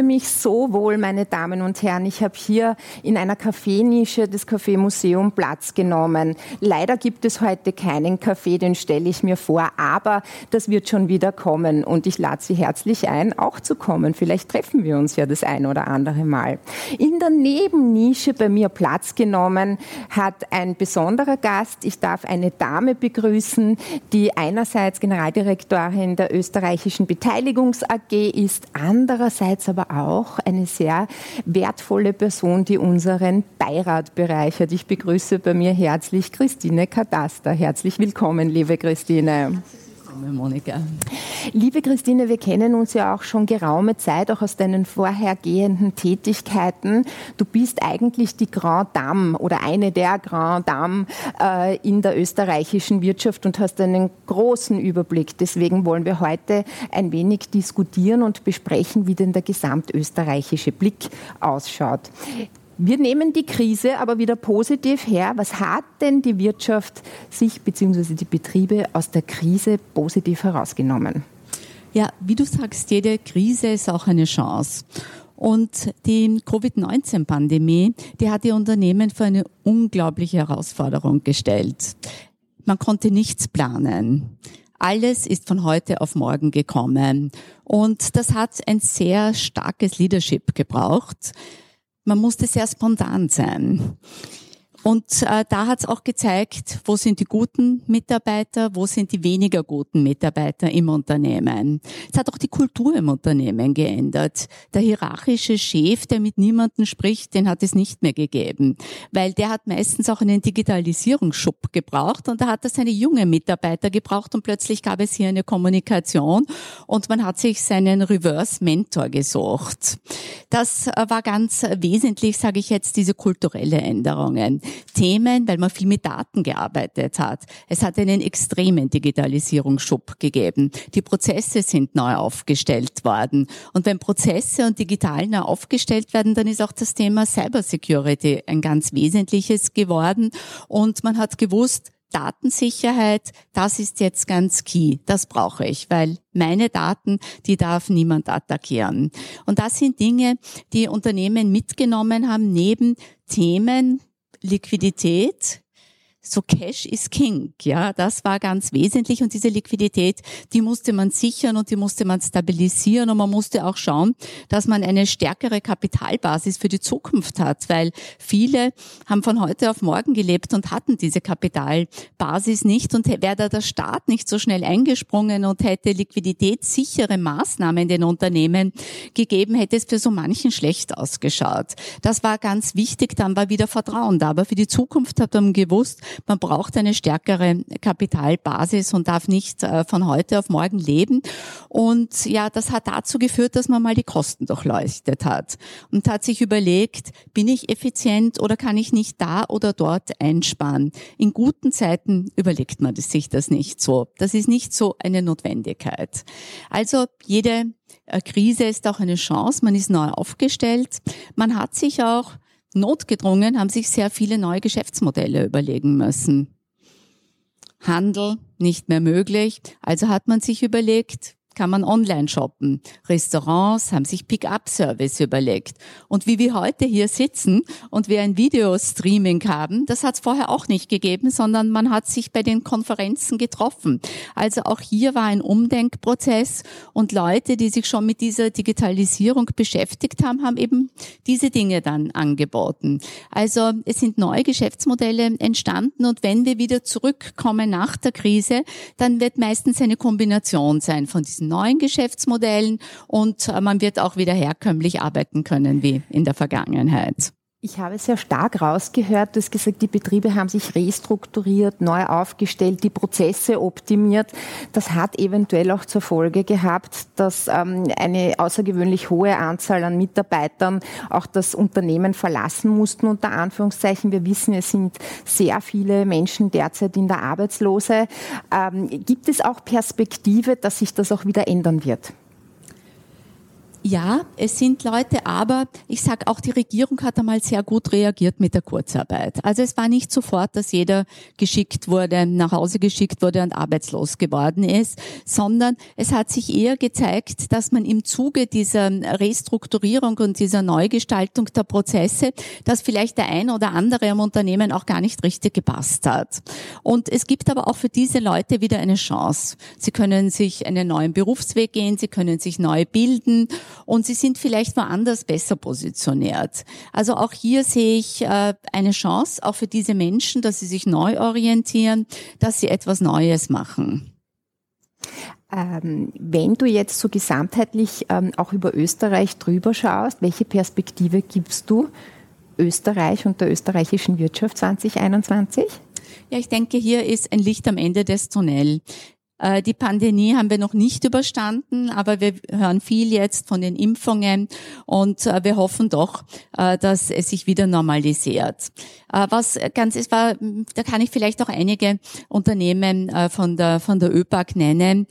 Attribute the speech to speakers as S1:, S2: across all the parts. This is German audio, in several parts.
S1: fühle mich so wohl, meine Damen und Herren. Ich habe hier in einer Kaffeenische des Kaffeemuseum Platz genommen. Leider gibt es heute keinen Kaffee, den stelle ich mir vor, aber das wird schon wieder kommen und ich lade Sie herzlich ein, auch zu kommen. Vielleicht treffen wir uns ja das ein oder andere Mal. In der Nebennische bei mir Platz genommen hat ein besonderer Gast. Ich darf eine Dame begrüßen, die einerseits Generaldirektorin der österreichischen Beteiligungs AG ist, andererseits aber auch eine sehr wertvolle Person, die unseren Beirat bereichert. Ich begrüße bei mir herzlich Christine Kadaster. Herzlich willkommen, liebe Christine. Monika. Liebe Christine, wir kennen uns ja auch schon geraume Zeit, auch aus deinen vorhergehenden Tätigkeiten. Du bist eigentlich die Grand Dame oder eine der Grand Dames äh, in der österreichischen Wirtschaft und hast einen großen Überblick. Deswegen wollen wir heute ein wenig diskutieren und besprechen, wie denn der gesamtösterreichische Blick ausschaut. Wir nehmen die Krise aber wieder positiv her. Was hat denn die Wirtschaft sich bzw. die Betriebe aus der Krise positiv herausgenommen?
S2: Ja, wie du sagst, jede Krise ist auch eine Chance. Und die Covid-19-Pandemie, die hat die Unternehmen für eine unglaubliche Herausforderung gestellt. Man konnte nichts planen. Alles ist von heute auf morgen gekommen. Und das hat ein sehr starkes Leadership gebraucht man musste sehr spontan sein. Und äh, da hat es auch gezeigt, wo sind die guten Mitarbeiter, wo sind die weniger guten Mitarbeiter im Unternehmen. Es hat auch die Kultur im Unternehmen geändert. Der hierarchische Chef, der mit niemandem spricht, den hat es nicht mehr gegeben, weil der hat meistens auch einen Digitalisierungsschub gebraucht und da hat er seine junge Mitarbeiter gebraucht und plötzlich gab es hier eine Kommunikation und man hat sich seinen Reverse-Mentor gesucht. Das äh, war ganz wesentlich, sage ich jetzt, diese kulturelle Änderungen. Themen, weil man viel mit Daten gearbeitet hat. Es hat einen extremen Digitalisierungsschub gegeben. Die Prozesse sind neu aufgestellt worden. Und wenn Prozesse und digital neu aufgestellt werden, dann ist auch das Thema Cybersecurity ein ganz wesentliches geworden. Und man hat gewusst, Datensicherheit, das ist jetzt ganz key. Das brauche ich, weil meine Daten, die darf niemand attackieren. Und das sind Dinge, die Unternehmen mitgenommen haben, neben Themen, Liquidität, so Cash is King, ja, das war ganz wesentlich und diese Liquidität, die musste man sichern und die musste man stabilisieren und man musste auch schauen, dass man eine stärkere Kapitalbasis für die Zukunft hat, weil viele haben von heute auf morgen gelebt und hatten diese Kapitalbasis nicht und wäre da der Staat nicht so schnell eingesprungen und hätte liquiditätssichere Maßnahmen den Unternehmen gegeben, hätte es für so manchen schlecht ausgeschaut. Das war ganz wichtig, dann war wieder Vertrauen da, aber für die Zukunft hat man gewusst, man braucht eine stärkere Kapitalbasis und darf nicht äh, von heute auf morgen leben. Und ja, das hat dazu geführt, dass man mal die Kosten durchleuchtet hat und hat sich überlegt, bin ich effizient oder kann ich nicht da oder dort einsparen? In guten Zeiten überlegt man sich das nicht so. Das ist nicht so eine Notwendigkeit. Also jede äh, Krise ist auch eine Chance. Man ist neu aufgestellt. Man hat sich auch Notgedrungen haben sich sehr viele neue Geschäftsmodelle überlegen müssen. Handel nicht mehr möglich, also hat man sich überlegt, kann man online shoppen. Restaurants haben sich Pick-up-Service überlegt. Und wie wir heute hier sitzen und wir ein Videostreaming haben, das hat es vorher auch nicht gegeben, sondern man hat sich bei den Konferenzen getroffen. Also auch hier war ein Umdenkprozess und Leute, die sich schon mit dieser Digitalisierung beschäftigt haben, haben eben diese Dinge dann angeboten. Also es sind neue Geschäftsmodelle entstanden und wenn wir wieder zurückkommen nach der Krise, dann wird meistens eine Kombination sein von diesen neuen Geschäftsmodellen und äh, man wird auch wieder herkömmlich arbeiten können wie in der Vergangenheit.
S1: Ich habe sehr stark rausgehört, du hast gesagt, die Betriebe haben sich restrukturiert, neu aufgestellt, die Prozesse optimiert. Das hat eventuell auch zur Folge gehabt, dass ähm, eine außergewöhnlich hohe Anzahl an Mitarbeitern auch das Unternehmen verlassen mussten, unter Anführungszeichen. Wir wissen, es sind sehr viele Menschen derzeit in der Arbeitslose. Ähm, gibt es auch Perspektive, dass sich das auch wieder ändern wird?
S2: Ja, es sind Leute, aber ich sage auch, die Regierung hat einmal sehr gut reagiert mit der Kurzarbeit. Also es war nicht sofort, dass jeder geschickt wurde, nach Hause geschickt wurde und arbeitslos geworden ist, sondern es hat sich eher gezeigt, dass man im Zuge dieser Restrukturierung und dieser Neugestaltung der Prozesse, dass vielleicht der ein oder andere im Unternehmen auch gar nicht richtig gepasst hat. Und es gibt aber auch für diese Leute wieder eine Chance. Sie können sich einen neuen Berufsweg gehen, sie können sich neu bilden und sie sind vielleicht woanders besser positioniert. Also auch hier sehe ich äh, eine Chance, auch für diese Menschen, dass sie sich neu orientieren, dass sie etwas Neues machen.
S1: Ähm, wenn du jetzt so gesamtheitlich ähm, auch über Österreich drüber schaust, welche Perspektive gibst du Österreich und der österreichischen Wirtschaft 2021?
S2: Ja, ich denke, hier ist ein Licht am Ende des Tunnels. Äh, die Pandemie haben wir noch nicht überstanden, aber wir hören viel jetzt von den Impfungen und äh, wir hoffen doch, äh, dass es sich wieder normalisiert. Was ganz ist, war, da kann ich vielleicht auch einige Unternehmen von der, von der ÖPAC nennen,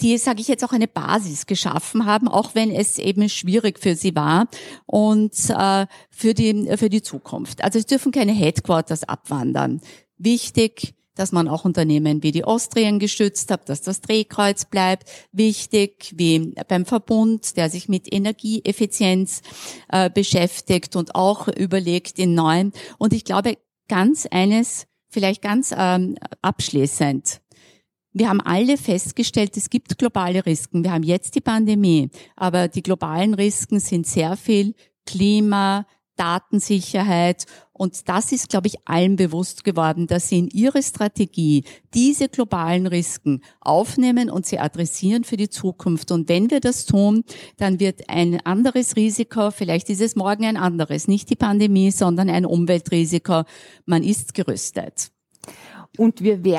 S2: die, sage ich jetzt, auch eine Basis geschaffen haben, auch wenn es eben schwierig für sie war und äh, für die für die Zukunft. Also es dürfen keine Headquarters abwandern. Wichtig, dass man auch Unternehmen wie die Austrian gestützt hat, dass das Drehkreuz bleibt. Wichtig, wie beim Verbund, der sich mit Energieeffizienz äh, beschäftigt und auch überlegt in neuen. Und ich glaube, ganz eines, vielleicht ganz ähm, abschließend. Wir haben alle festgestellt, es gibt globale Risiken. Wir haben jetzt die Pandemie, aber die globalen Risiken sind sehr viel Klima, Datensicherheit. Und das ist, glaube ich, allen bewusst geworden, dass sie in ihre Strategie diese globalen Risiken aufnehmen und sie adressieren für die Zukunft. Und wenn wir das tun, dann wird ein anderes Risiko, vielleicht ist es morgen ein anderes, nicht die Pandemie, sondern ein Umweltrisiko. Man ist gerüstet.
S1: Und wir werden